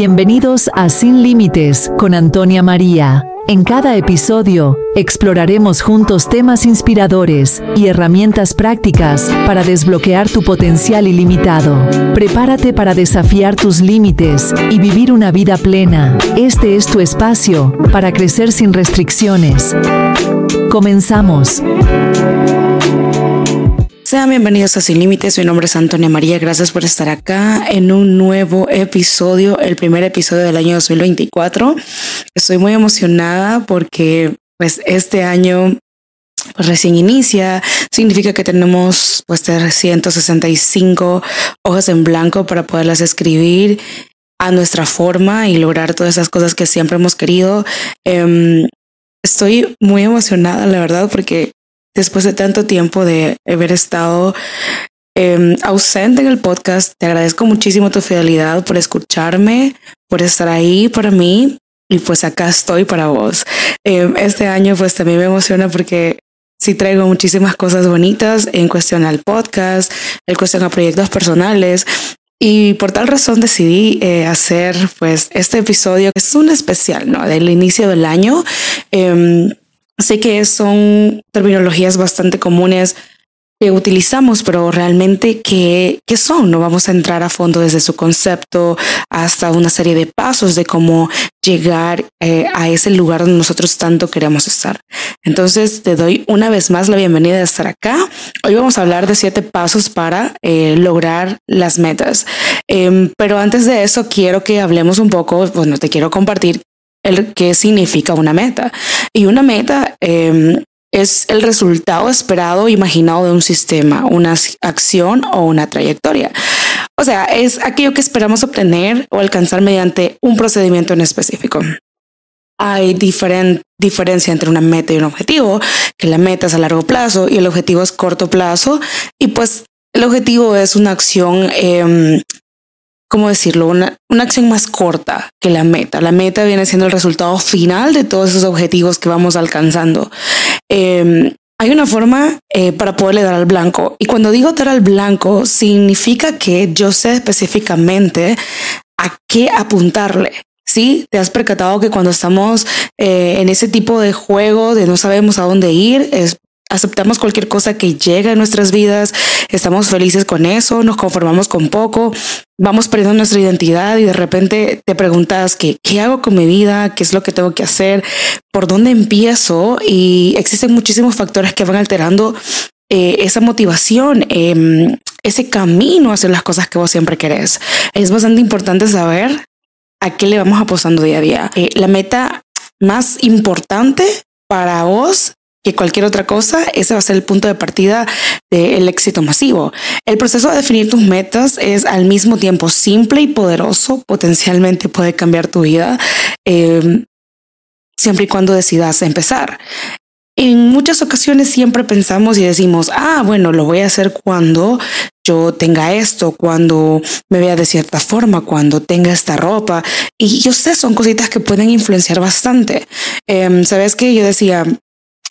Bienvenidos a Sin Límites con Antonia María. En cada episodio exploraremos juntos temas inspiradores y herramientas prácticas para desbloquear tu potencial ilimitado. Prepárate para desafiar tus límites y vivir una vida plena. Este es tu espacio para crecer sin restricciones. Comenzamos. Sean bienvenidos a Sin Límites, mi nombre es Antonia María, gracias por estar acá en un nuevo episodio, el primer episodio del año 2024. Estoy muy emocionada porque pues este año pues, recién inicia, significa que tenemos pues 365 hojas en blanco para poderlas escribir a nuestra forma y lograr todas esas cosas que siempre hemos querido. Em, estoy muy emocionada, la verdad, porque después de tanto tiempo de haber estado em, ausente en el podcast. Te agradezco muchísimo tu fidelidad por escucharme, por estar ahí para mí y pues acá estoy para vos. Em, este año pues también me emociona porque sí traigo muchísimas cosas bonitas en cuestión al podcast, en cuestión a proyectos personales. Y por tal razón decidí eh, hacer pues este episodio que es un especial, ¿no? Del inicio del año. Em, Sé que son terminologías bastante comunes que utilizamos, pero realmente ¿qué, qué son? No vamos a entrar a fondo desde su concepto hasta una serie de pasos de cómo llegar eh, a ese lugar donde nosotros tanto queremos estar. Entonces te doy una vez más la bienvenida de estar acá. Hoy vamos a hablar de siete pasos para eh, lograr las metas. Em, pero antes de eso quiero que hablemos un poco, bueno, te quiero compartir el qué significa una meta. Y una meta em, es el resultado esperado, imaginado de un sistema, una acción o una trayectoria. O sea, es aquello que esperamos obtener o alcanzar mediante un procedimiento en específico. Hay diferencia entre una meta y un objetivo, que la meta es a largo plazo y el objetivo es corto plazo. Y pues el objetivo es una acción eh, ¿cómo decirlo? Una, acción más corta que la meta. La meta viene siendo el resultado final de todos esos objetivos que vamos alcanzando. Em, hay una forma eh, para poderle dar al blanco. Y cuando digo dar al blanco, significa que yo sé específicamente a qué apuntarle. Sí, te has percatado que cuando estamos eh, en ese tipo de juego de no sabemos a dónde ir, es aceptamos cualquier cosa que llega a nuestras vidas, estamos felices con eso, nos conformamos con poco, vamos perdiendo nuestra identidad y de repente te preguntas ¿qué, qué hago con mi vida, qué es lo que tengo que hacer, por dónde empiezo y existen muchísimos factores que van alterando eh, esa motivación, em, ese camino hacia las cosas que vos siempre querés. Es bastante importante saber a qué le vamos apostando día a día. Eh, la meta más importante para vos que cualquier otra cosa, ese va a ser el punto de partida del éxito masivo. El proceso de definir tus metas es al mismo tiempo simple y poderoso, potencialmente puede cambiar tu vida, eh, siempre y cuando decidas empezar. En muchas ocasiones siempre pensamos y decimos, ah, bueno, lo voy a hacer cuando yo tenga esto, cuando me vea de cierta forma, cuando tenga esta ropa. Y yo sé, son cositas que pueden influenciar bastante. Em, Sabes que yo decía,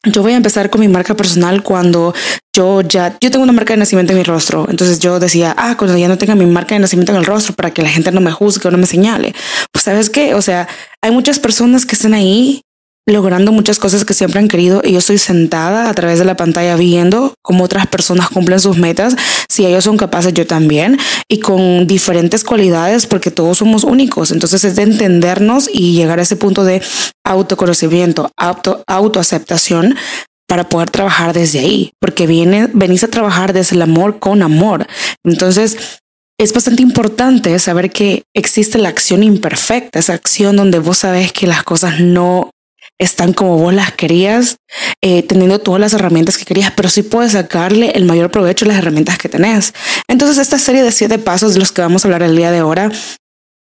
yo voy a empezar con mi marca personal cuando yo ya, yo tengo una marca de nacimiento en mi rostro. Entonces yo decía, ah, cuando ya no tenga mi marca de nacimiento en el rostro para que la gente no me juzgue o no me señale. Pues sabes qué, o sea, hay muchas personas que están ahí logrando muchas cosas que siempre han querido y yo estoy sentada a través de la pantalla viendo cómo otras personas cumplen sus metas, si ellos son capaces yo también y con diferentes cualidades porque todos somos únicos, entonces es de entendernos y llegar a ese punto de autoconocimiento, auto, autoaceptación para poder trabajar desde ahí, porque viene, venís a trabajar desde el amor con amor. Entonces, es bastante importante saber que existe la acción imperfecta, esa acción donde vos sabes que las cosas no están como vos las querías, eh, teniendo todas las herramientas que querías, pero sí puedes sacarle el mayor provecho a las herramientas que tenés. Entonces, esta serie de siete pasos de los que vamos a hablar el día de ahora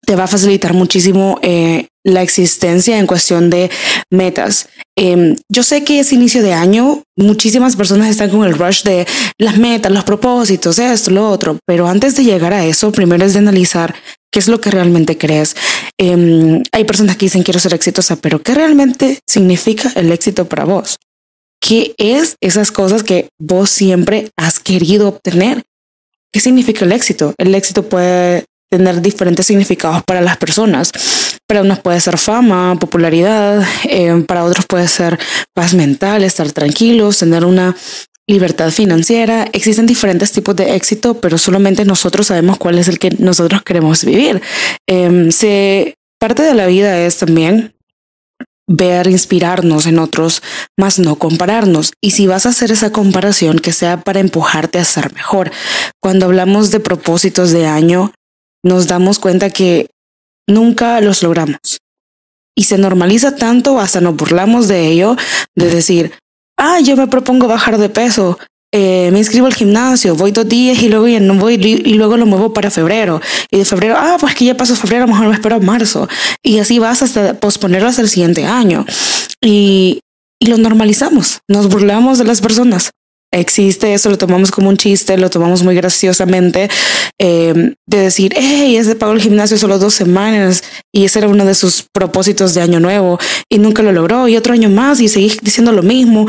te va a facilitar muchísimo eh, la existencia en cuestión de metas. Em, yo sé que es inicio de año, muchísimas personas están con el rush de las metas, los propósitos, esto, lo otro, pero antes de llegar a eso, primero es de analizar qué es lo que realmente crees. Em, hay personas que dicen quiero ser exitosa, pero ¿qué realmente significa el éxito para vos? ¿Qué es esas cosas que vos siempre has querido obtener? ¿Qué significa el éxito? El éxito puede tener diferentes significados para las personas. Para unos puede ser fama, popularidad, eh, para otros puede ser paz mental, estar tranquilos, tener una libertad financiera. Existen diferentes tipos de éxito, pero solamente nosotros sabemos cuál es el que nosotros queremos vivir. Em, parte de la vida es también ver, inspirarnos en otros, más no compararnos. Y si vas a hacer esa comparación, que sea para empujarte a ser mejor. Cuando hablamos de propósitos de año, nos damos cuenta que nunca los logramos. Y se normaliza tanto, hasta nos burlamos de ello, de decir, ah, yo me propongo bajar de peso, eh, me inscribo al gimnasio, voy dos días y luego ya no voy y luego lo muevo para febrero. Y de febrero, ah, pues que ya pasó febrero, a lo mejor me espero a marzo. Y así vas hasta posponerlo hasta el siguiente año. Y, y lo normalizamos, nos burlamos de las personas. Existe eso, lo tomamos como un chiste, lo tomamos muy graciosamente, eh, de decir, hey, ese pagó el gimnasio solo dos semanas y ese era uno de sus propósitos de año nuevo y nunca lo logró y otro año más y seguís diciendo lo mismo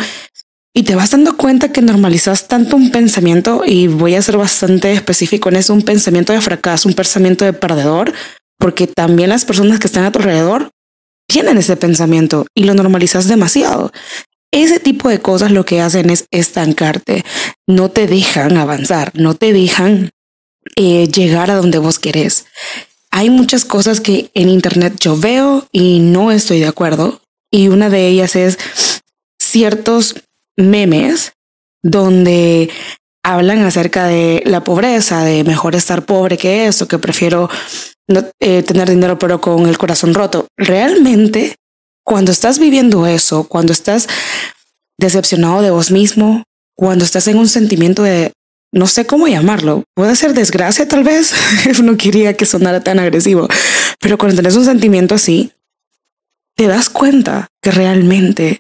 y te vas dando cuenta que normalizas tanto un pensamiento, y voy a ser bastante específico en eso, un pensamiento de fracaso, un pensamiento de perdedor, porque también las personas que están a tu alrededor tienen ese pensamiento y lo normalizas demasiado. Ese tipo de cosas lo que hacen es estancarte, no te dejan avanzar, no te dejan eh, llegar a donde vos querés. Hay muchas cosas que en Internet yo veo y no estoy de acuerdo. Y una de ellas es ciertos memes donde hablan acerca de la pobreza, de mejor estar pobre que eso, que prefiero no, eh, tener dinero pero con el corazón roto. Realmente, cuando estás viviendo eso, cuando estás decepcionado de vos mismo, cuando estás en un sentimiento de, no sé cómo llamarlo, puede ser desgracia tal vez, no quería que sonara tan agresivo, pero cuando tenés un sentimiento así, te das cuenta que realmente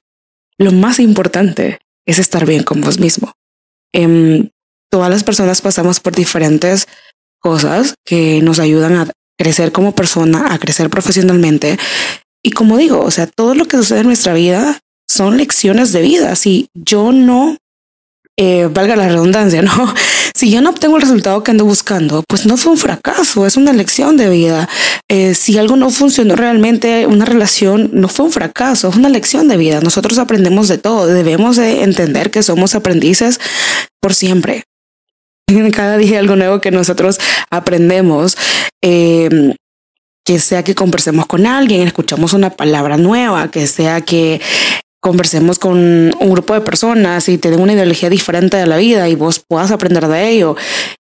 lo más importante es estar bien con vos mismo. Em, todas las personas pasamos por diferentes cosas que nos ayudan a crecer como persona, a crecer profesionalmente. Y como digo, o sea, todo lo que sucede en nuestra vida son lecciones de vida. Si yo no eh, valga la redundancia, ¿no? Si yo no obtengo el resultado que ando buscando, pues no fue un fracaso, es una lección de vida. Eh, si algo no funcionó realmente, una relación no fue un fracaso, es una lección de vida. Nosotros aprendemos de todo, debemos de entender que somos aprendices por siempre. Cada día algo nuevo que nosotros aprendemos. Eh, que sea que conversemos con alguien, escuchamos una palabra nueva, que sea que conversemos con un grupo de personas y te den una ideología diferente de la vida y vos puedas aprender de ello,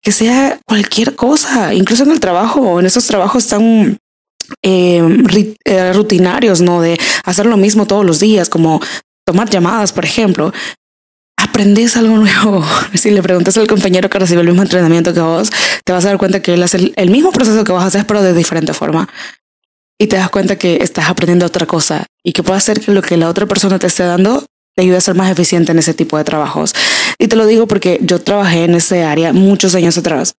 que sea cualquier cosa, incluso en el trabajo, en esos trabajos tan eh, eh, rutinarios, ¿no? De hacer lo mismo todos los días, como tomar llamadas, por ejemplo. Aprendes algo nuevo. Si le preguntas al compañero que recibe el mismo entrenamiento que vos, te vas a dar cuenta que él hace el mismo proceso que vos haces, pero de diferente forma y te das cuenta que estás aprendiendo otra cosa y que puede hacer que lo que la otra persona te esté dando te ayude a ser más eficiente en ese tipo de trabajos. Y te lo digo porque yo trabajé en ese área muchos años atrás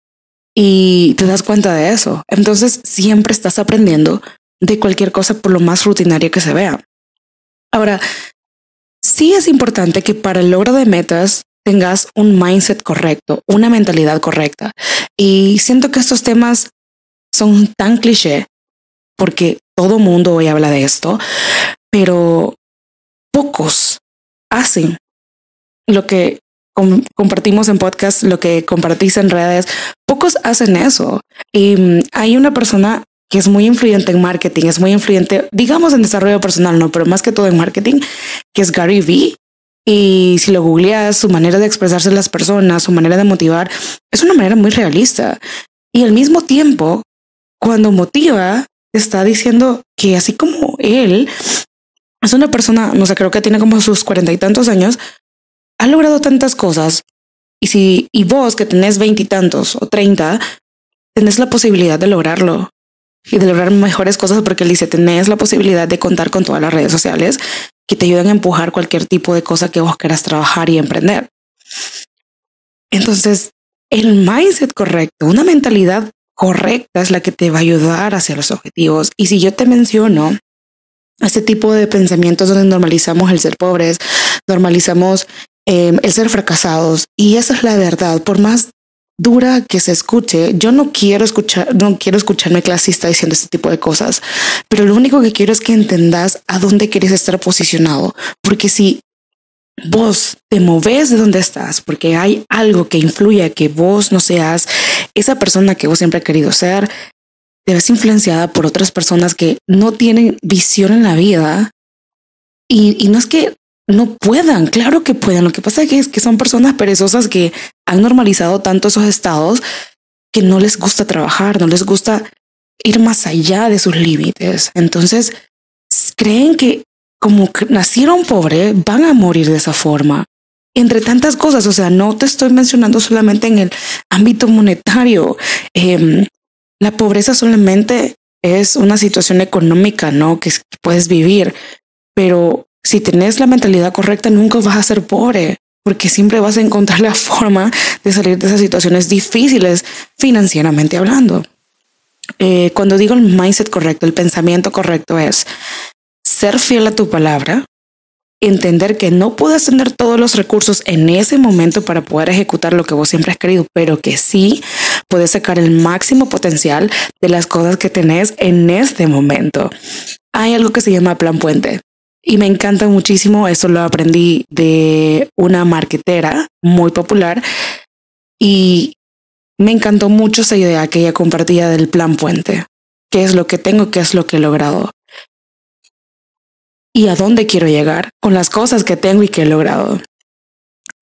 y te das cuenta de eso. Entonces siempre estás aprendiendo de cualquier cosa por lo más rutinaria que se vea. Ahora, sí es importante que para el logro de metas tengas un mindset correcto, una mentalidad correcta. Y siento que estos temas son tan cliché porque todo mundo hoy habla de esto, pero pocos hacen lo que compartimos en podcast, lo que compartís en redes, pocos hacen eso. Y mm, hay una persona que es muy influyente en marketing, es muy influyente, digamos en desarrollo personal, no, pero más que todo en marketing, que es Gary Vee. Y si lo googleas, su manera de expresarse a las personas, su manera de motivar, es una manera muy realista. Y al mismo tiempo, cuando motiva, está diciendo que así como él es una persona, no sé, creo que tiene como sus cuarenta y tantos años, ha logrado tantas cosas. Y si, y vos que tenés veintitantos o treinta, tenés la posibilidad de lograrlo y de lograr mejores cosas porque él dice, tenés la posibilidad de contar con todas las redes sociales que te ayudan a empujar cualquier tipo de cosa que vos quieras trabajar y emprender. Entonces, el mindset correcto, una mentalidad correcta es la que te va a ayudar hacia los objetivos. Y si yo te menciono este tipo de pensamientos donde normalizamos el ser pobres, normalizamos em, el ser fracasados, y esa es la verdad, por más dura que se escuche, yo no quiero escuchar, no quiero escucharme clasista diciendo este tipo de cosas, pero lo único que quiero es que entendas a dónde quieres estar posicionado, porque si vos te moves de donde estás, porque hay algo que influye a que vos no seas esa persona que vos siempre has querido ser, te ves influenciada por otras personas que no tienen visión en la vida y, y no es que no puedan, claro que puedan. Lo que pasa es que son personas perezosas que han normalizado tanto esos estados que no les gusta trabajar, no les gusta ir más allá de sus límites. Entonces, creen que como nacieron pobres, van a morir de esa forma. Entre tantas cosas, o sea, no te estoy mencionando solamente en el ámbito monetario. Em, la pobreza solamente es una situación económica, ¿no? Que puedes vivir, pero si tenés la mentalidad correcta, nunca vas a ser pobre, porque siempre vas a encontrar la forma de salir de esas situaciones difíciles financieramente hablando. Eh, cuando digo el mindset correcto, el pensamiento correcto es ser fiel a tu palabra, entender que no puedes tener todos los recursos en ese momento para poder ejecutar lo que vos siempre has querido, pero que sí puedes sacar el máximo potencial de las cosas que tenés en este momento. Hay algo que se llama plan puente. Y me encanta muchísimo, eso lo aprendí de una marquetera muy popular y me encantó mucho esa idea que ella compartía del plan puente. ¿Qué es lo que tengo? ¿Qué es lo que he logrado? ¿Y a dónde quiero llegar con las cosas que tengo y que he logrado?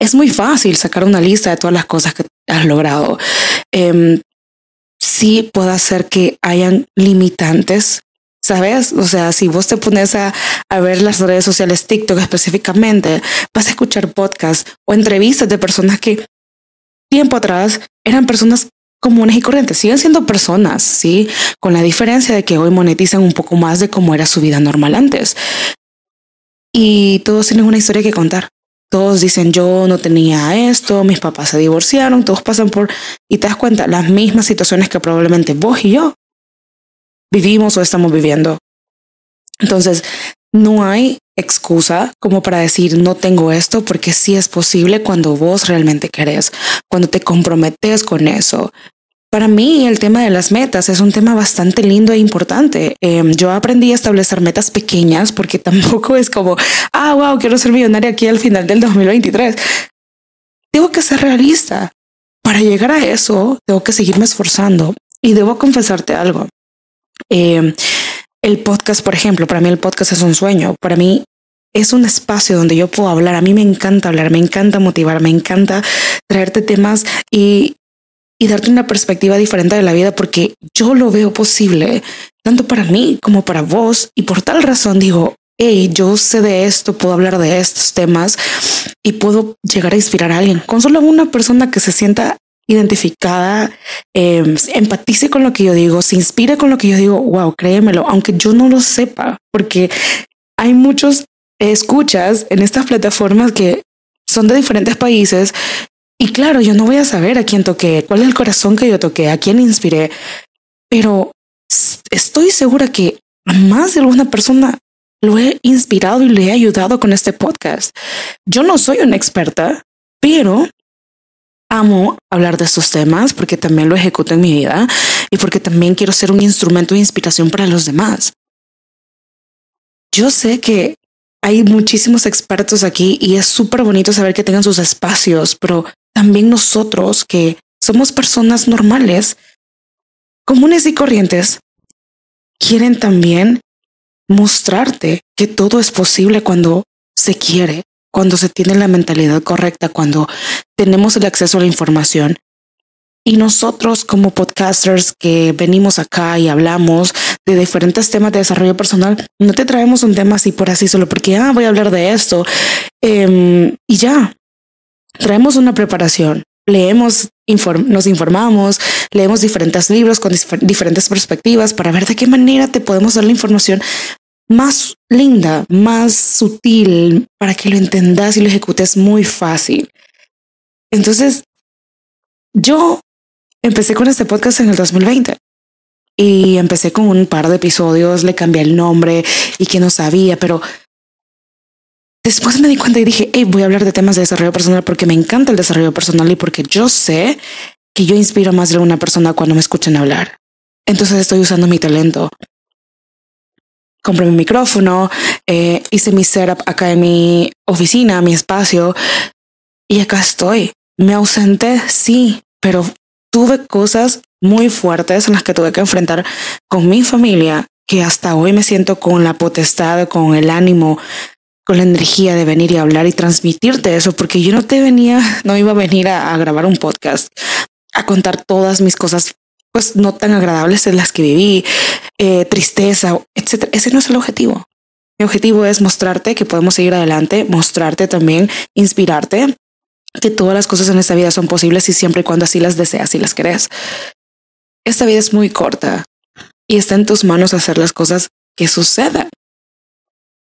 Es muy fácil sacar una lista de todas las cosas que has logrado. Eh, sí puede hacer que hayan limitantes ¿Sabes? O sea, si vos te pones a, a, ver las redes sociales, TikTok específicamente, vas a escuchar podcasts o entrevistas de personas que tiempo atrás eran personas comunes y corrientes. Siguen siendo personas, sí, con la diferencia de que hoy monetizan un poco más de cómo era su vida normal antes. Y todos tienen una historia que contar. Todos dicen yo no tenía esto, mis papás se divorciaron, todos pasan por y te das cuenta las mismas situaciones que probablemente vos y yo vivimos o estamos viviendo. Entonces, no hay excusa como para decir no tengo esto porque sí es posible cuando vos realmente querés, cuando te comprometes con eso. Para mí el tema de las metas es un tema bastante lindo e importante. Em, yo aprendí a establecer metas pequeñas porque tampoco es como, ah, wow, quiero ser millonaria aquí al final del 2023. Tengo que ser realista. Para llegar a eso, tengo que seguirme esforzando. Y debo confesarte algo. Eh, el podcast, por ejemplo, para mí el podcast es un sueño. Para mí es un espacio donde yo puedo hablar. A mí me encanta hablar, me encanta motivar, me encanta traerte temas y, y darte una perspectiva diferente de la vida porque yo lo veo posible tanto para mí como para vos. Y por tal razón digo, hey, yo sé de esto, puedo hablar de estos temas y puedo llegar a inspirar a alguien. Con solo una persona que se sienta identificada, eh, empatice con lo que yo digo, se inspire con lo que yo digo, wow, créemelo, aunque yo no lo sepa, porque hay muchos escuchas en estas plataformas que son de diferentes países y claro, yo no voy a saber a quién toqué, cuál es el corazón que yo toqué, a quién inspiré, pero estoy segura que a más de alguna persona lo he inspirado y le he ayudado con este podcast. Yo no soy una experta, pero amo hablar de estos temas porque también lo ejecuto en mi vida y porque también quiero ser un instrumento de inspiración para los demás. Yo sé que hay muchísimos expertos aquí y es súper bonito saber que tengan sus espacios, pero también nosotros que somos personas normales, comunes y corrientes, quieren también mostrarte que todo es posible cuando se quiere, cuando se tiene la mentalidad correcta, cuando tenemos el acceso a la información. Y nosotros como podcasters que venimos acá y hablamos de diferentes temas de desarrollo personal, no te traemos un tema así por así solo porque, ah, voy a hablar de esto. Em, y ya, traemos una preparación, leemos, nos informamos, leemos diferentes libros con diferentes perspectivas para ver de qué manera te podemos dar la información más linda, más sutil, para que lo entendas y lo ejecutes muy fácil. Entonces, yo empecé con este podcast en el 2020 y empecé con un par de episodios, le cambié el nombre y que no sabía, pero después me di cuenta y dije, hey, voy a hablar de temas de desarrollo personal porque me encanta el desarrollo personal y porque yo sé que yo inspiro más de una persona cuando me escuchan hablar. Entonces estoy usando mi talento. Compré mi micrófono, eh, hice mi setup acá en mi oficina, mi espacio, y acá estoy. Me ausenté, sí, pero tuve cosas muy fuertes en las que tuve que enfrentar con mi familia, que hasta hoy me siento con la potestad, con el ánimo, con la energía de venir y hablar y transmitirte eso, porque yo no te venía, no iba a venir a, grabar un podcast, a contar todas mis cosas, pues no tan agradables en las que viví, eh, tristeza, etcétera. Ese no es el objetivo. Mi objetivo es mostrarte que podemos seguir adelante, mostrarte también, inspirarte, que todas las cosas en esta vida son posibles y siempre y cuando así las deseas y las crees. Esta vida es muy corta y está en tus manos hacer las cosas que sucedan.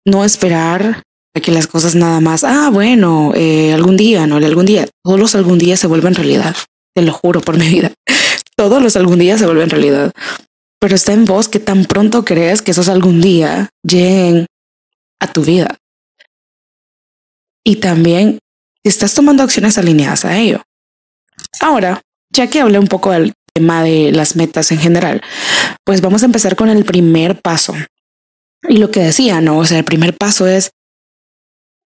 No esperar a que las cosas nada más, ah, bueno, eh, algún día, no, algún día, todos los algún día se vuelven realidad. Te lo juro por mi vida. Todos los algún día se vuelven realidad. Pero está en vos que tan pronto crees que esos algún día lleguen a tu vida. Y también estás tomando acciones alineadas a ello. Ahora, ya que hablé un poco del tema de las metas en general, pues vamos a empezar con el primer paso. Y lo que decía, ¿no? O sea, el primer paso es,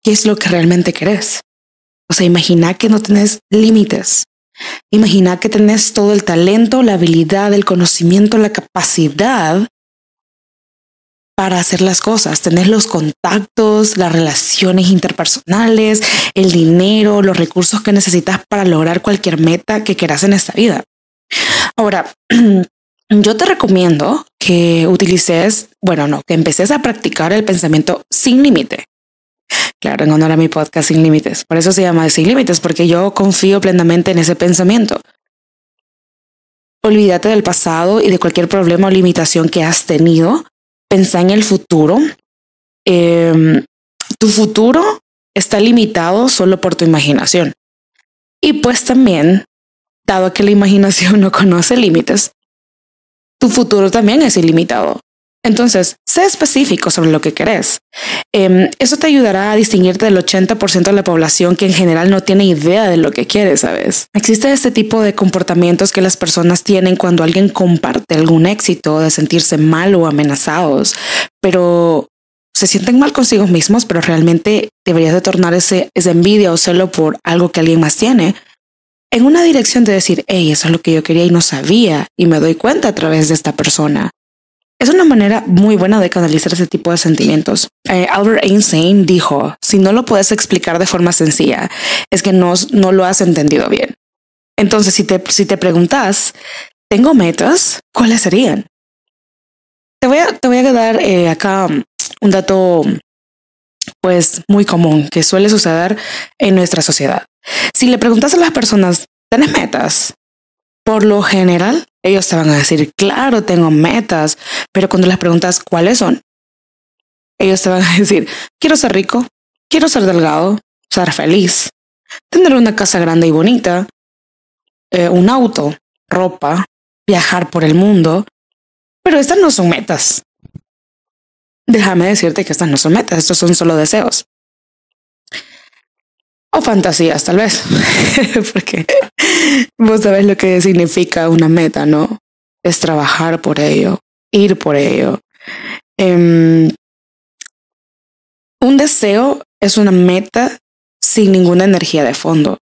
¿qué es lo que realmente querés? O sea, imagina que no tenés límites. Imagina que tenés todo el talento, la habilidad, el conocimiento, la capacidad para hacer las cosas. Tenés los contactos, las relaciones interpersonales, el dinero, los recursos que necesitas para lograr cualquier meta que quieras en esta vida. Ahora, yo te recomiendo que utilices, bueno, no, que empeces a practicar el pensamiento sin límite. Claro, en honor a mi podcast Sin Límites. Por eso se llama Sin Límites, porque yo confío plenamente en ese pensamiento. Olvídate del pasado y de cualquier problema o limitación que has tenido pensá en el futuro. Em, tu futuro está limitado solo por tu imaginación. Y pues también, dado que la imaginación no conoce límites, tu futuro también es ilimitado. Entonces, sé específico sobre lo que querés. Em, eso te ayudará a distinguirte del 80% de la población que en general no tiene idea de lo que quiere, ¿sabes? Existe este tipo de comportamientos que las personas tienen cuando alguien comparte algún éxito, de sentirse mal o amenazados, pero se sienten mal consigo mismos, pero realmente deberías de tornar ese, envidia o celo por algo que alguien más tiene en una dirección de decir, hey, eso es lo que yo quería y no sabía y me doy cuenta a través de esta persona. Es una manera muy buena de canalizar ese tipo de sentimientos. Eh, Albert Einstein dijo, si no lo puedes explicar de forma sencilla, es que no, lo has entendido bien. Entonces, si te, preguntas, ¿tengo metas? ¿Cuáles serían? Te voy a, te voy a dar eh, acá un dato pues muy común que suele suceder en nuestra sociedad. Si le preguntas a las personas, ¿tienes metas? Por lo general, ellos te van a decir, claro, tengo metas, pero cuando les preguntas cuáles son, ellos te van a decir, quiero ser rico, quiero ser delgado, ser feliz, tener una casa grande y bonita, eh, un auto, ropa, viajar por el mundo, pero estas no son metas. Déjame decirte que estas no son metas, estos son solo deseos. O fantasías, tal vez. Porque vos sabés lo que significa una meta, ¿no? Es trabajar por ello, ir por ello. Um, un deseo es una meta sin ninguna energía de fondo.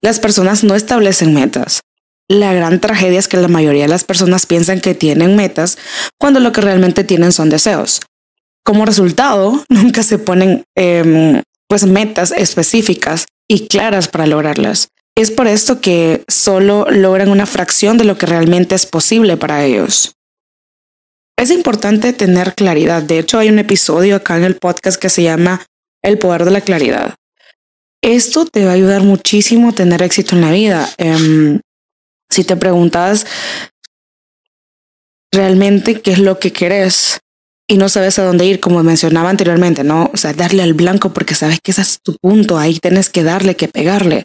Las personas no establecen metas. La gran tragedia es que la mayoría de las personas piensan que tienen metas cuando lo que realmente tienen son deseos. Como resultado, nunca se ponen eh, pues metas específicas y claras para lograrlas. Es por esto que solo logran una fracción de lo que realmente es posible para ellos. Es importante tener claridad. De hecho, hay un episodio acá en el podcast que se llama El poder de la claridad. Esto te va a ayudar muchísimo a tener éxito en la vida. Um, si te preguntas realmente qué es lo que querés, y no sabes a dónde ir, como mencionaba anteriormente, ¿no? O sea, darle al blanco porque sabes que ese es tu punto, ahí tienes que darle, que pegarle.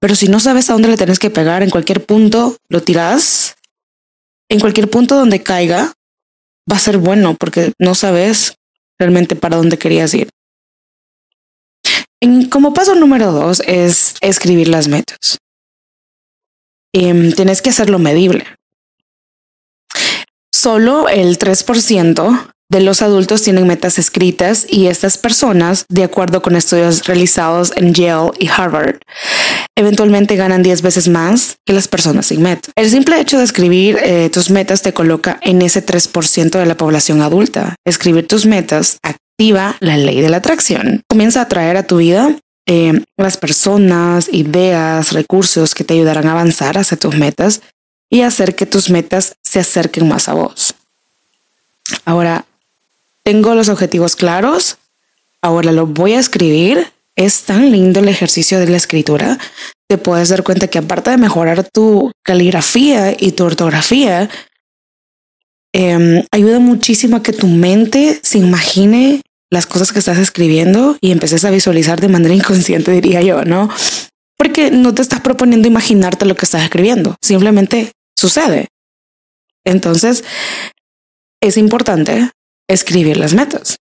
Pero si no sabes a dónde le tienes que pegar, en cualquier punto lo tiras, en cualquier punto donde caiga, va a ser bueno porque no sabes realmente para dónde querías ir. En, como paso número dos es escribir las metas. em, tienes que hacerlo medible. Solo el 3% de los adultos tienen metas escritas y estas personas, de acuerdo con estudios realizados en Yale y Harvard, eventualmente ganan 10 veces más que las personas sin meta. El simple hecho de escribir eh, tus metas te coloca en ese 3% de la población adulta. Escribir tus metas activa la ley de la atracción. Comienza a atraer a tu vida eh, las personas, ideas, recursos que te ayudarán a avanzar hacia tus metas y hacer que tus metas se acerquen más a vos. Ahora, tengo los objetivos claros, ahora lo voy a escribir. Es tan lindo el ejercicio de la escritura. Te puedes dar cuenta que aparte de mejorar tu caligrafía y tu ortografía, em, ayuda muchísimo a que tu mente se imagine las cosas que estás escribiendo y empeces a visualizar de manera inconsciente, diría yo, ¿no? Porque no te estás proponiendo imaginarte lo que estás escribiendo, simplemente sucede. Entonces, es importante escribir las metas.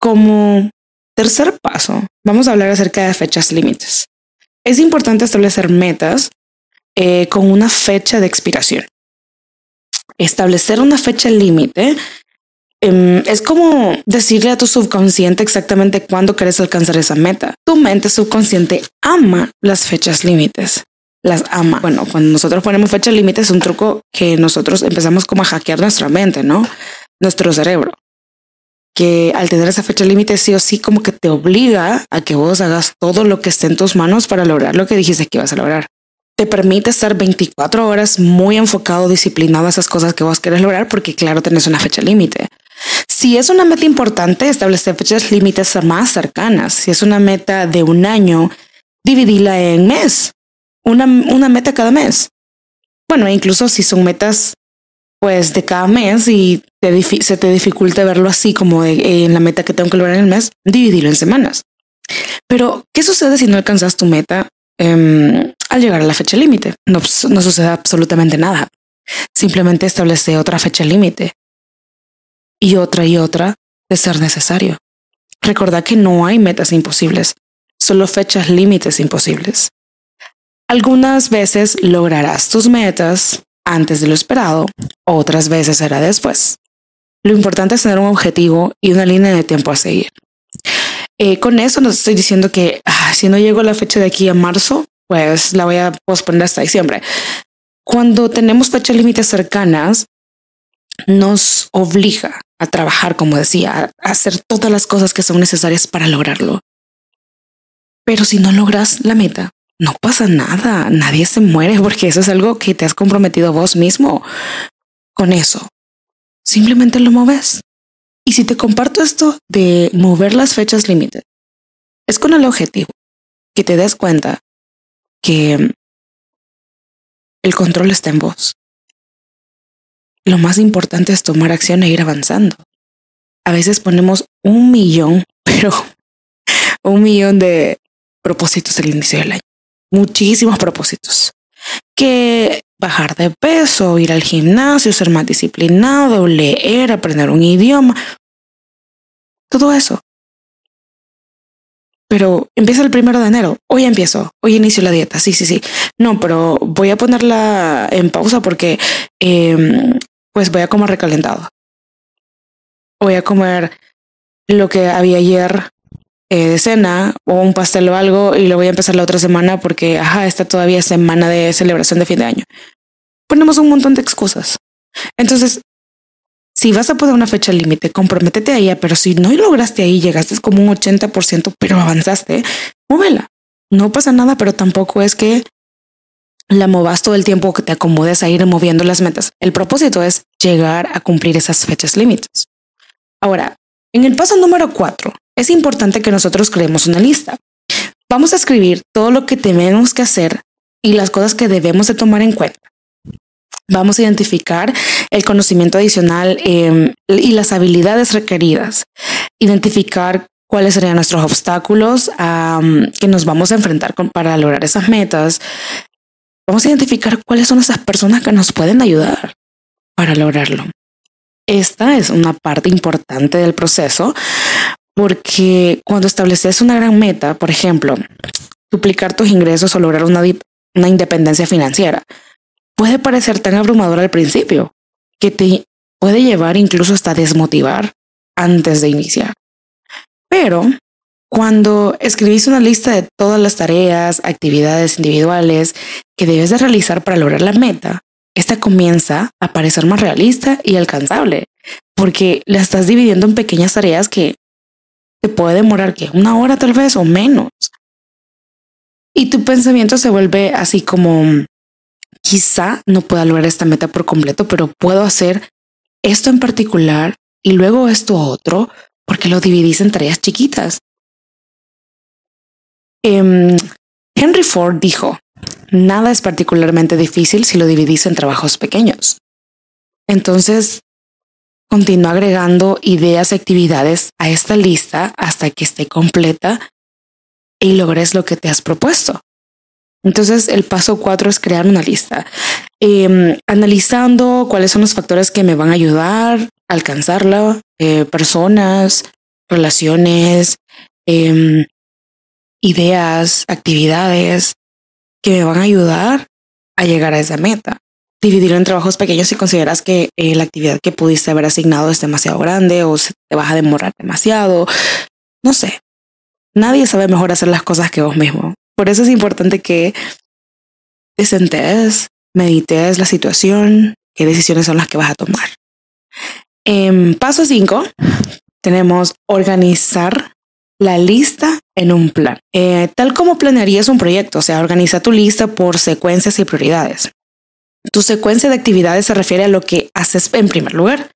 Como tercer paso, vamos a hablar acerca de fechas límites. Es importante establecer metas eh, con una fecha de expiración. Establecer una fecha límite em, es como decirle a tu subconsciente exactamente cuándo quieres alcanzar esa meta. Tu mente subconsciente ama las fechas límites. Las ama. Bueno, cuando nosotros ponemos fechas límites es un truco que nosotros empezamos como a hackear nuestra mente, ¿no? Nuestro cerebro, que al tener esa fecha límite sí o sí como que te obliga a que vos hagas todo lo que esté en tus manos para lograr lo que dijiste que ibas a lograr. Te permite estar 24 horas muy enfocado, disciplinado a esas cosas que vos querés lograr porque claro, tenés una fecha límite. Si es una meta importante, establecer fechas límites más cercanas. Si es una meta de un año, dividirla en mes. Una, una meta cada mes. Bueno, incluso si son metas pues de cada mes y se te dificulta verlo así como eh, en la meta que tengo que lograr en el mes, dividirlo en semanas. Pero, ¿qué sucede si no alcanzas tu meta em, al llegar a la fecha límite? No, no sucede absolutamente nada. Simplemente establece otra fecha límite y otra y otra de ser necesario. Recordad que no hay metas imposibles, solo fechas límites imposibles. Algunas veces lograrás tus metas antes de lo esperado, otras veces será después. Lo importante es tener un objetivo y una línea de tiempo a seguir. Eh, con eso no estoy diciendo que ah, si no llego a la fecha de aquí a marzo, pues la voy a posponer hasta diciembre. Cuando tenemos fechas límites cercanas, nos obliga a trabajar, como decía, a hacer todas las cosas que son necesarias para lograrlo. Pero si no logras la meta, no pasa nada, nadie se muere porque eso es algo que te has comprometido vos mismo con eso. Simplemente lo moves. Y si te comparto esto de mover las fechas límite, es con el objetivo que te des cuenta que el control está en vos. Lo más importante es tomar acción e ir avanzando. A veces ponemos un millón, pero un millón de propósitos al inicio del año muchísimos propósitos. Que bajar de peso, ir al gimnasio, ser más disciplinado, leer, aprender un idioma. Todo eso. Pero empieza el primero de enero. Hoy empiezo. Hoy inicio la dieta. Sí, sí, sí. No, pero voy a ponerla en pausa porque em, pues voy a comer recalentado. Voy a comer lo que había ayer eh, de cena o un pastel o algo y lo voy a empezar la otra semana porque, ajá, está todavía semana de celebración de fin de año. Ponemos un montón de excusas. Entonces, si vas a poner una fecha límite, comprométete a ella, pero si no lograste ahí, llegaste como un 80%, pero avanzaste, móvela. No pasa nada, pero tampoco es que la movas todo el tiempo que te acomodes a ir moviendo las metas. El propósito es llegar a cumplir esas fechas límites. Ahora, en el paso número cuatro, es importante que nosotros creemos una lista. Vamos a escribir todo lo que tenemos que hacer y las cosas que debemos de tomar en cuenta. Vamos a identificar el conocimiento adicional em, y las habilidades requeridas. Identificar cuáles serían nuestros obstáculos que nos vamos a enfrentar para lograr esas metas. Vamos a identificar cuáles son esas personas que nos pueden ayudar para lograrlo. Esta es una parte importante del proceso porque cuando estableces una gran meta, por ejemplo, duplicar tus ingresos o lograr una, una independencia financiera. Puede parecer tan abrumador al principio que te puede llevar incluso hasta desmotivar antes de iniciar. Pero cuando escribís una lista de todas las tareas, actividades individuales que debes de realizar para lograr la meta, esta comienza a parecer más realista y alcanzable, porque la estás dividiendo en pequeñas tareas que te puede demorar que una hora tal vez o menos. Y tu pensamiento se vuelve así como, quizá no pueda lograr esta meta por completo, pero puedo hacer esto en particular y luego esto otro, porque lo dividís en tareas chiquitas. Em, Henry Ford dijo, nada es particularmente difícil si lo dividís en trabajos pequeños. Entonces, continúa agregando ideas y actividades a esta lista hasta que esté completa y logres lo que te has propuesto. Entonces, el paso cuatro es crear una lista, em, analizando cuáles son los factores que me van a ayudar a alcanzarla, eh, personas, relaciones, em, ideas, actividades que me van a ayudar a llegar a esa meta. Dividirlo en trabajos pequeños si consideras que eh, la actividad que pudiste haber asignado es demasiado grande o se te vas a demorar demasiado. No sé. Nadie sabe mejor hacer las cosas que vos mismo. Por eso es importante que te sentes, medites la situación, qué decisiones son las que vas a tomar. En paso 5 tenemos organizar la lista en un plan. Eh, tal como planearías un proyecto, o sea, organiza tu lista por secuencias y prioridades. Tu secuencia de actividades se refiere a lo que haces en primer lugar,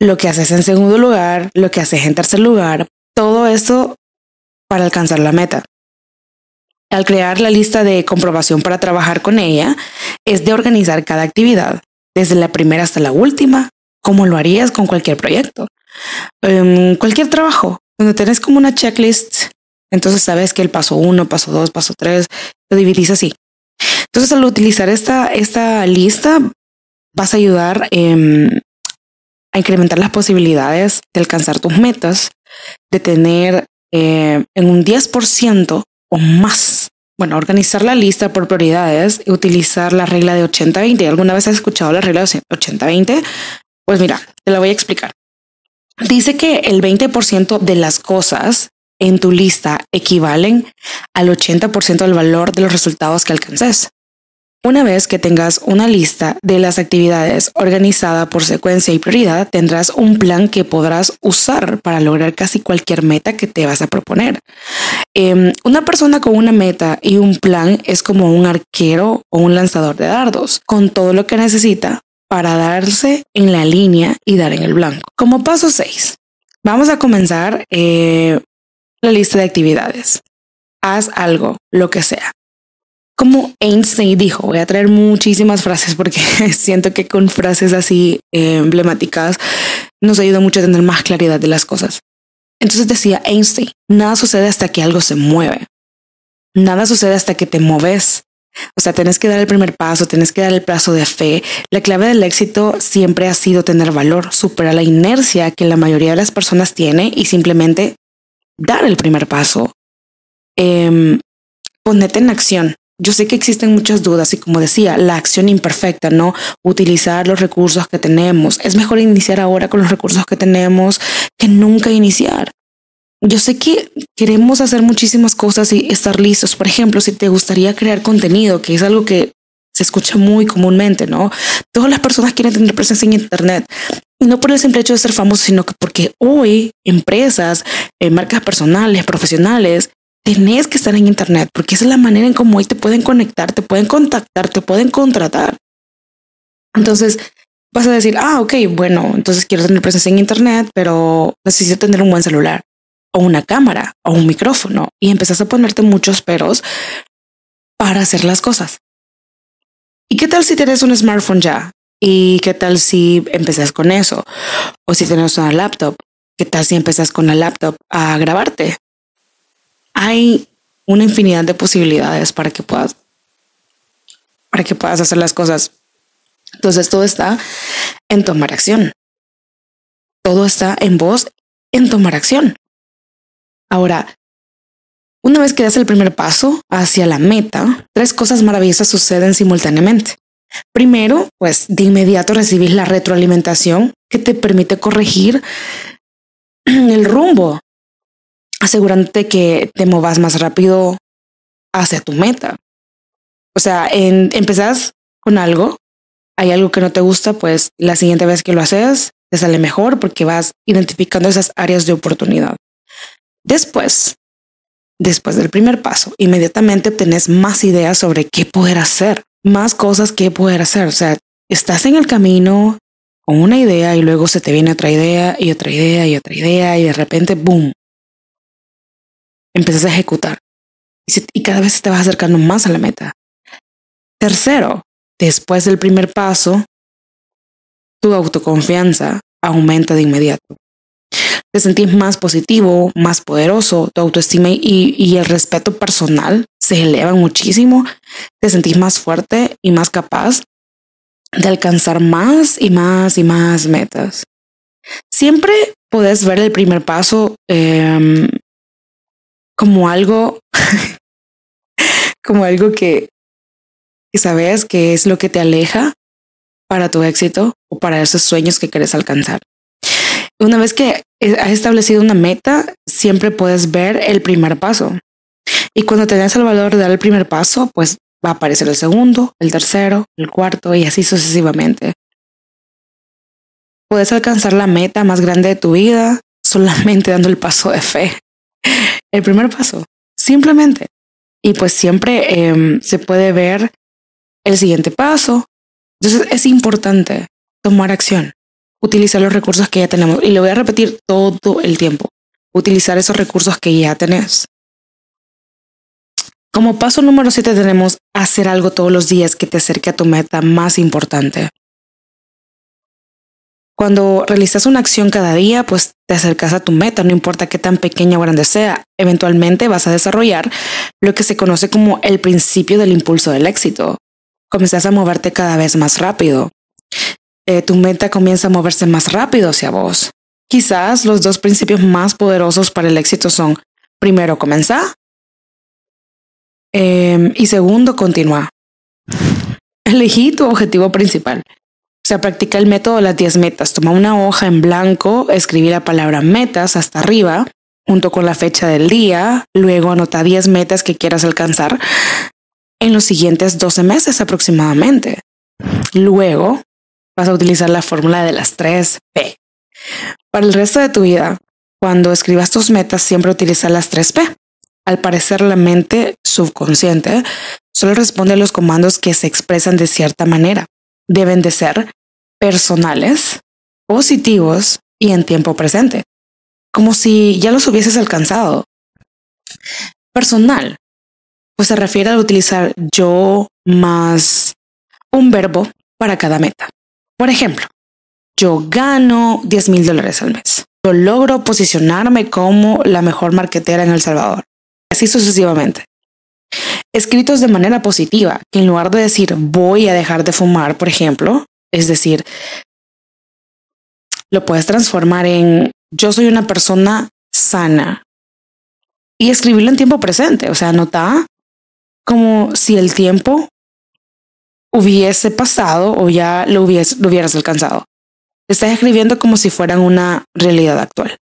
lo que haces en segundo lugar, lo que haces en tercer lugar, todo eso para alcanzar la meta. Al crear la lista de comprobación para trabajar con ella, es de organizar cada actividad, desde la primera hasta la última, como lo harías con cualquier proyecto. Um, cualquier trabajo, donde tenés como una checklist, entonces sabes que el paso uno, paso dos, paso tres, lo dividís así. Entonces, al utilizar esta, esta lista, vas a ayudar em, a incrementar las posibilidades de alcanzar tus metas, de tener eh, en un 10% o más. Bueno, organizar la lista por prioridades y utilizar la regla de 80-20. ¿Alguna vez has escuchado la regla de 80-20? Pues mira, te la voy a explicar. Dice que el 20% de las cosas en tu lista equivalen al 80% del valor de los resultados que alcances. Una vez que tengas una lista de las actividades organizada por secuencia y prioridad, tendrás un plan que podrás usar para lograr casi cualquier meta que te vas a proponer. Em, una persona con una meta y un plan es como un arquero o un lanzador de dardos, con todo lo que necesita para darse en la línea y dar en el blanco. Como paso 6, vamos a comenzar eh, la lista de actividades. Haz algo, lo que sea. Como Einstein dijo, voy a traer muchísimas frases porque siento que con frases así eh, emblemáticas nos ayuda mucho a tener más claridad de las cosas. Entonces decía Einstein, nada sucede hasta que algo se mueve. Nada sucede hasta que te mueves o sea, tienes que dar el primer paso, tienes que dar el paso de fe. La clave del éxito siempre ha sido tener valor, superar la inercia que la mayoría de las personas tiene y simplemente dar el primer paso. Eh, ponete en acción. Yo sé que existen muchas dudas y como decía, la acción imperfecta, ¿no? Utilizar los recursos que tenemos. Es mejor iniciar ahora con los recursos que tenemos que nunca iniciar yo sé que queremos hacer muchísimas cosas y estar listos. Por ejemplo, si te gustaría crear contenido, que es algo que se escucha muy comúnmente, ¿no? Todas las personas quieren tener presencia en Internet. Y no por el simple hecho de ser famosos, sino que porque hoy empresas, eh, marcas personales, profesionales, tenés que estar en Internet, porque esa es la manera en cómo hoy te pueden conectar, te pueden contactar, te pueden contratar. Entonces, vas a decir, ah, ok, bueno, entonces quiero tener presencia en Internet, pero necesito tener un buen celular o una cámara o un micrófono y empezás a ponerte muchos peros para hacer las cosas. ¿Y qué tal si tienes un smartphone ya? ¿Y qué tal si empezás con eso? O si tienes una laptop, ¿qué tal si empezás con la laptop a grabarte? Hay una infinidad de posibilidades para que puedas para que puedas hacer las cosas. Entonces todo está en tomar acción. Todo está en vos en tomar acción. Ahora, Una vez que das el primer paso hacia la meta, tres cosas maravillosas suceden simultáneamente. Primero, pues de inmediato recibís la retroalimentación que te permite corregir el rumbo, asegurándote que te movas más rápido hacia tu meta. O sea, en, empezás con algo, hay algo que no te gusta, pues la siguiente vez que lo haces te sale mejor porque vas identificando esas áreas de oportunidad. Después, después del primer paso, inmediatamente obtenés más ideas sobre qué poder hacer, más cosas que poder hacer. O sea, estás en el camino con una idea y luego se te viene otra idea y otra idea y otra idea y de repente, boom, empiezas a ejecutar y, cada vez te vas acercando más a la meta. Tercero, después del primer paso, tu autoconfianza aumenta de inmediato. Te sentís más positivo, más poderoso, tu autoestima y, el respeto personal se elevan muchísimo, te sentís más fuerte y más capaz de alcanzar más y más y más metas. Siempre puedes ver el primer paso eh, como algo, como algo que, sabes que es lo que te aleja para tu éxito o para esos sueños que quieres alcanzar. Una vez que has establecido una meta, siempre puedes ver el primer paso. Y cuando tengas el valor de dar el primer paso, pues va a aparecer el segundo, el tercero, el cuarto y así sucesivamente. Puedes alcanzar la meta más grande de tu vida solamente dando el paso de fe el primer paso, simplemente. Y pues siempre em, se puede ver el siguiente paso. Entonces es importante tomar acción, utilizar los recursos que ya tenemos. Y lo voy a repetir todo el tiempo, utilizar esos recursos que ya tenés. Como paso número 7 tenemos hacer algo todos los días que te acerque a tu meta más importante. Cuando realizas una acción cada día, pues te acercas a tu meta, no importa qué tan pequeña o grande sea. Eventualmente vas a desarrollar lo que se conoce como el principio del impulso del éxito. Comienzas a moverte cada vez más rápido. Eh, tu meta comienza a moverse más rápido hacia vos. Quizás los dos principios más poderosos para el éxito son, primero, comenzar em, y segundo, continúa. Elegí tu objetivo principal. Sea, practica el método de las 10 metas. Toma una hoja en blanco, escribí la palabra metas hasta arriba, junto con la fecha del día. Luego anota 10 metas que quieras alcanzar en los siguientes 12 meses aproximadamente. Luego vas a utilizar la fórmula de las 3 P. Para el resto de tu vida, cuando escribas tus metas, siempre utiliza las 3 P. Al parecer, la mente subconsciente solo responde a los comandos que se expresan de cierta manera. Deben de ser personales, positivos y en tiempo presente, como si ya los hubieses alcanzado. Personal, pues se refiere a utilizar yo más un verbo para cada meta. Por ejemplo, yo gano 10 mil dólares al mes. Yo logro posicionarme como la mejor marketera en El Salvador. Así sucesivamente. Escritos de manera positiva, que en lugar de decir voy a dejar de fumar, por ejemplo, es decir, lo puedes transformar en yo soy una persona sana y escribirlo en tiempo presente. O sea, nota como si el tiempo hubiese pasado o ya lo, lo hubieras alcanzado. Estás escribiendo como si fueran una realidad actual.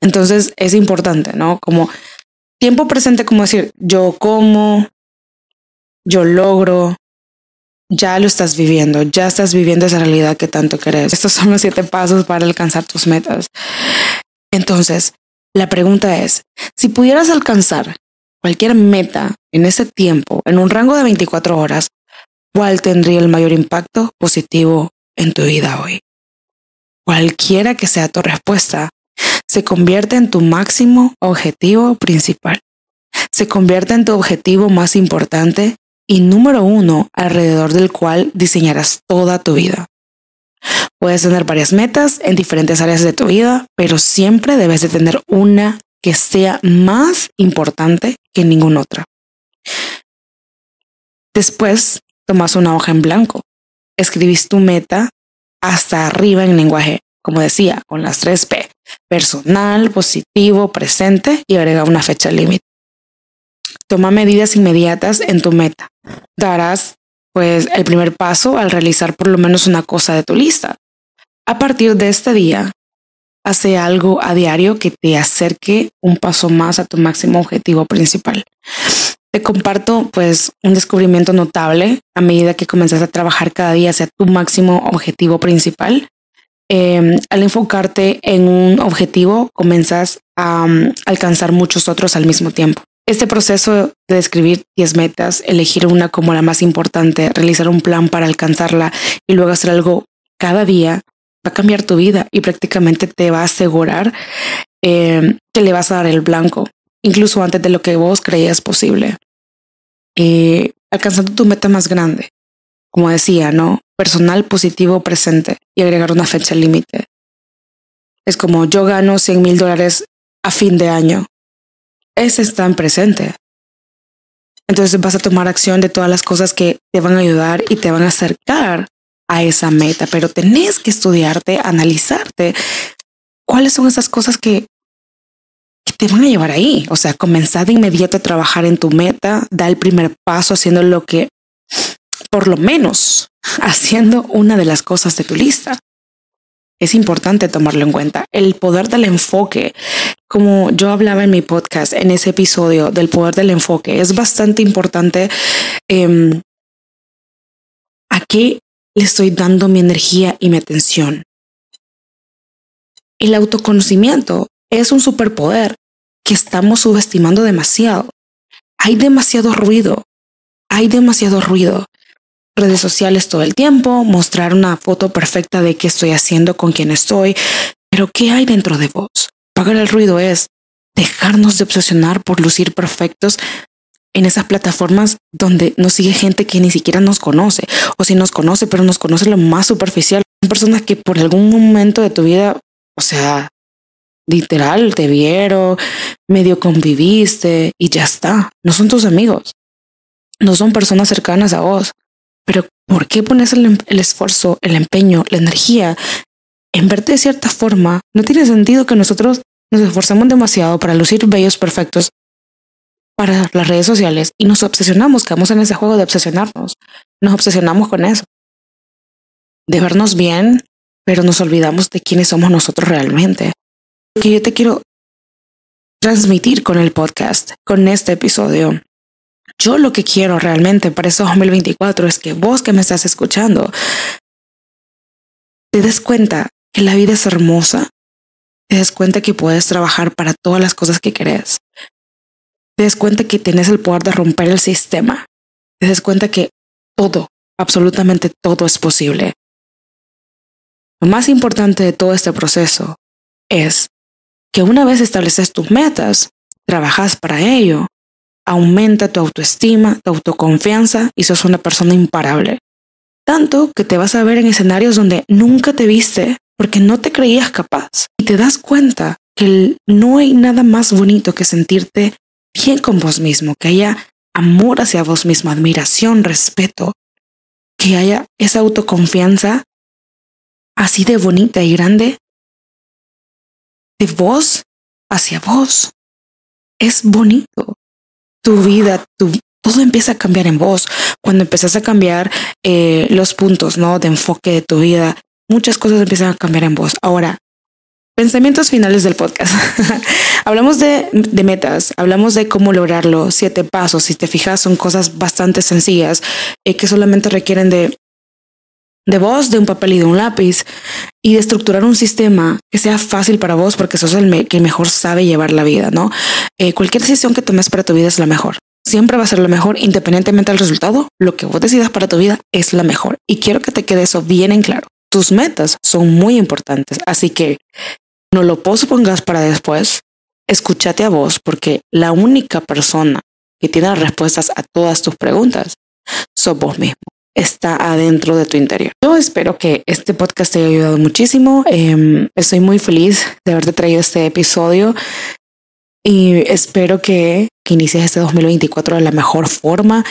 Entonces es importante, ¿no? Como tiempo presente, como decir, yo como, yo logro, ya lo estás viviendo, ya estás viviendo esa realidad que tanto querés. Estos son los siete pasos para alcanzar tus metas. Entonces, la pregunta es, si pudieras alcanzar cualquier meta en ese tiempo, en un rango de 24 horas, ¿cuál tendría el mayor impacto positivo en tu vida hoy? Cualquiera que sea tu respuesta, se convierte en tu máximo objetivo principal. Se convierte en tu objetivo más importante y número uno alrededor del cual diseñarás toda tu vida. Puedes tener varias metas en diferentes áreas de tu vida, pero siempre debes de tener una que sea más importante que ninguna otra. Después, tomas una hoja en blanco, escribís tu meta hasta arriba en lenguaje, como decía, con las tres P, personal, positivo, presente y agrega una fecha límite. Toma medidas inmediatas en tu meta. Darás pues el primer paso al realizar por lo menos una cosa de tu lista. A partir de este día, hace algo a diario que te acerque un paso más a tu máximo objetivo principal. Te comparto pues un descubrimiento notable a medida que comienzas a trabajar cada día hacia tu máximo objetivo principal. Em, al enfocarte en un objetivo, comienzas a um, alcanzar muchos otros al mismo tiempo. Este proceso de describir 10 metas, elegir una como la más importante, realizar un plan para alcanzarla y luego hacer algo cada día, va a cambiar tu vida y prácticamente te va a asegurar em, que le vas a dar el blanco, incluso antes de lo que vos creías posible. Alcanzando tu meta más grande, como decía, ¿no? Personal, positivo, presente y agregar una fecha límite. Es como yo gano 100 mil dólares a fin de año. Ese está en presente. Entonces vas a tomar acción de todas las cosas que te van a ayudar y te van a acercar a esa meta, pero tenés que estudiarte, analizarte cuáles son esas cosas que, que te van a llevar ahí. O sea, comenzar de inmediato a trabajar en tu meta, da el primer paso haciendo lo que, por lo menos, haciendo una de las cosas de tu lista es importante tomarlo en cuenta. El poder del enfoque, como yo hablaba en mi podcast, en ese episodio del poder del enfoque, es bastante importante. Eh, ¿A qué le estoy dando mi energía y mi atención? El autoconocimiento es un superpoder que estamos subestimando demasiado. Hay demasiado ruido. Hay demasiado ruido redes sociales todo el tiempo, mostrar una foto perfecta de qué estoy haciendo, con quién estoy, pero ¿qué hay dentro de vos? Pagar el ruido es dejarnos de obsesionar por lucir perfectos en esas plataformas donde nos sigue gente que ni siquiera nos conoce, o si nos conoce, pero nos conoce lo más superficial. Son personas que por algún momento de tu vida, o sea, literal, te vieron, medio conviviste y ya está. No son tus amigos, no son personas cercanas a vos. Pero ¿por qué pones el, esfuerzo, el empeño, la energía en verte de cierta forma? No tiene sentido que nosotros nos esforzamos demasiado para lucir bellos perfectos para las redes sociales y nos obsesionamos, quedamos en ese juego de obsesionarnos. Nos obsesionamos con eso. De vernos bien, pero nos olvidamos de quiénes somos nosotros realmente. Lo que yo te quiero transmitir con el podcast, con este episodio, yo lo que quiero realmente para ese 2024 es que vos que me estás escuchando te des cuenta que la vida es hermosa, te des cuenta que puedes trabajar para todas las cosas que querés, te des cuenta que tienes el poder de romper el sistema, te des cuenta que todo, absolutamente todo es posible. Lo más importante de todo este proceso es que una vez estableces tus metas, trabajas para ello, aumenta tu autoestima, tu autoconfianza y sos una persona imparable. Tanto que te vas a ver en escenarios donde nunca te viste porque no te creías capaz y te das cuenta que no hay nada más bonito que sentirte bien con vos mismo, que haya amor hacia vos mismo, admiración, respeto, que haya esa autoconfianza así de bonita y grande de vos hacia vos. Es bonito tu vida, tu, todo empieza a cambiar en vos. Cuando empiezas a cambiar eh, los puntos ¿no? de enfoque de tu vida, muchas cosas empiezan a cambiar en vos. Ahora, pensamientos finales del podcast. hablamos de, metas, hablamos de cómo lograrlo, siete pasos. Si te fijas, son cosas bastante sencillas eh, que solamente requieren de de vos, de un papel y de un lápiz y de estructurar un sistema que sea fácil para vos porque sos el que mejor sabe llevar la vida, ¿no? Eh, cualquier decisión que tomes para tu vida es la mejor. Siempre va a ser la mejor independientemente del resultado. Lo que vos decidas para tu vida es la mejor. Y quiero que te quede eso bien en claro. Tus metas son muy importantes, así que no lo pospongas para después. Escúchate a vos porque la única persona que tiene respuestas a todas tus preguntas sos vos mismo está adentro de tu interior. Yo espero que este podcast te haya ayudado muchísimo. Em, estoy muy feliz de haberte traído este episodio y espero que, que inicies este 2024 de la mejor forma,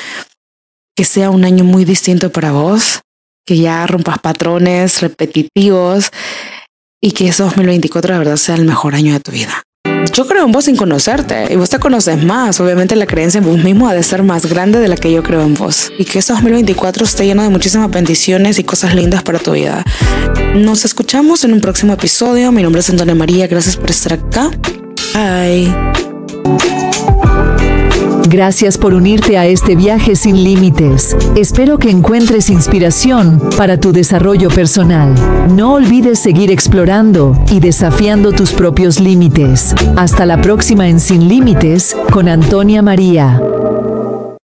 que sea un año muy distinto para vos, que ya rompas patrones repetitivos y que ese 2024 de verdad sea el mejor año de tu vida. yo creo en vos sin conocerte y vos te conoces más. Obviamente la creencia en vos mismo ha de ser más grande de la que yo creo en vos. Y que este 2024 esté lleno de muchísimas bendiciones y cosas lindas para tu vida. Nos escuchamos en un próximo episodio. Mi nombre es Antonia María. Gracias por estar acá. Bye. Gracias por unirte a este viaje sin límites. Espero que encuentres inspiración para tu desarrollo personal. No olvides seguir explorando y desafiando tus propios límites. Hasta la próxima en Sin Límites con Antonia María.